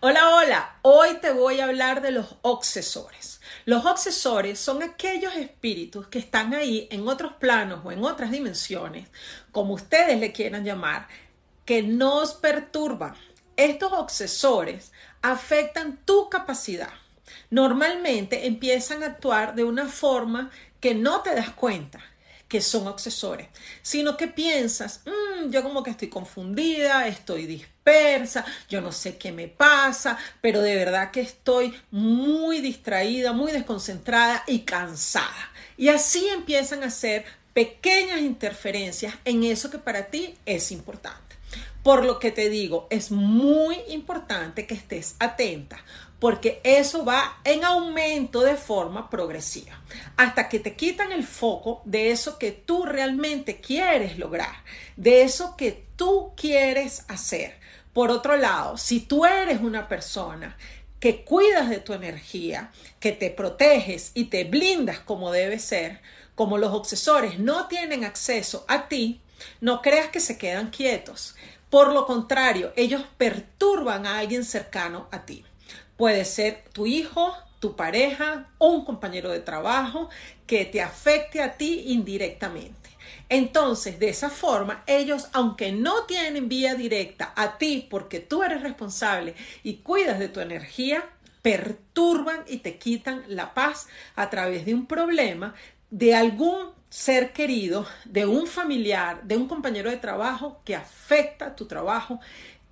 Hola, hola. Hoy te voy a hablar de los obsesores. Los obsesores son aquellos espíritus que están ahí en otros planos o en otras dimensiones, como ustedes le quieran llamar, que nos perturban. Estos obsesores afectan tu capacidad. Normalmente empiezan a actuar de una forma que no te das cuenta que son obsesores, sino que piensas, yo como que estoy confundida, estoy dispersa, yo no sé qué me pasa, pero de verdad que estoy muy distraída, muy desconcentrada y cansada. Y así empiezan a hacer pequeñas interferencias en eso que para ti es importante. Por lo que te digo, es muy importante que estés atenta, porque eso va en aumento de forma progresiva, hasta que te quitan el foco de eso que tú realmente quieres lograr, de eso que tú quieres hacer. Por otro lado, si tú eres una persona que cuidas de tu energía, que te proteges y te blindas como debe ser, como los obsesores no tienen acceso a ti, no creas que se quedan quietos. Por lo contrario, ellos perturban a alguien cercano a ti. Puede ser tu hijo, tu pareja o un compañero de trabajo que te afecte a ti indirectamente. Entonces, de esa forma, ellos, aunque no tienen vía directa a ti porque tú eres responsable y cuidas de tu energía, perturban y te quitan la paz a través de un problema, de algún ser querido, de un familiar, de un compañero de trabajo que afecta tu trabajo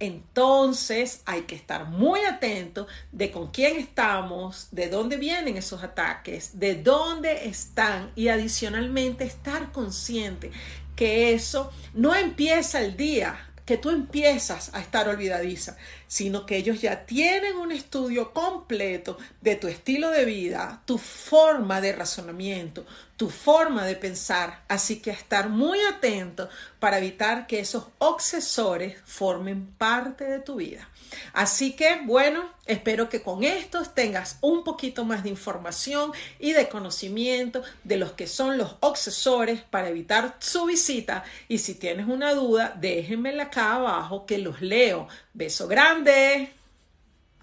entonces hay que estar muy atento de con quién estamos, de dónde vienen esos ataques, de dónde están y adicionalmente estar consciente que eso no empieza el día que tú empiezas a estar olvidadiza, sino que ellos ya tienen un estudio completo de tu estilo de vida, tu forma de razonamiento, tu forma de pensar. Así que estar muy atento para evitar que esos obsesores formen parte de tu vida. Así que, bueno, espero que con estos tengas un poquito más de información y de conocimiento de los que son los obsesores para evitar su visita. Y si tienes una duda, déjenmela abajo que los leo. Beso grande.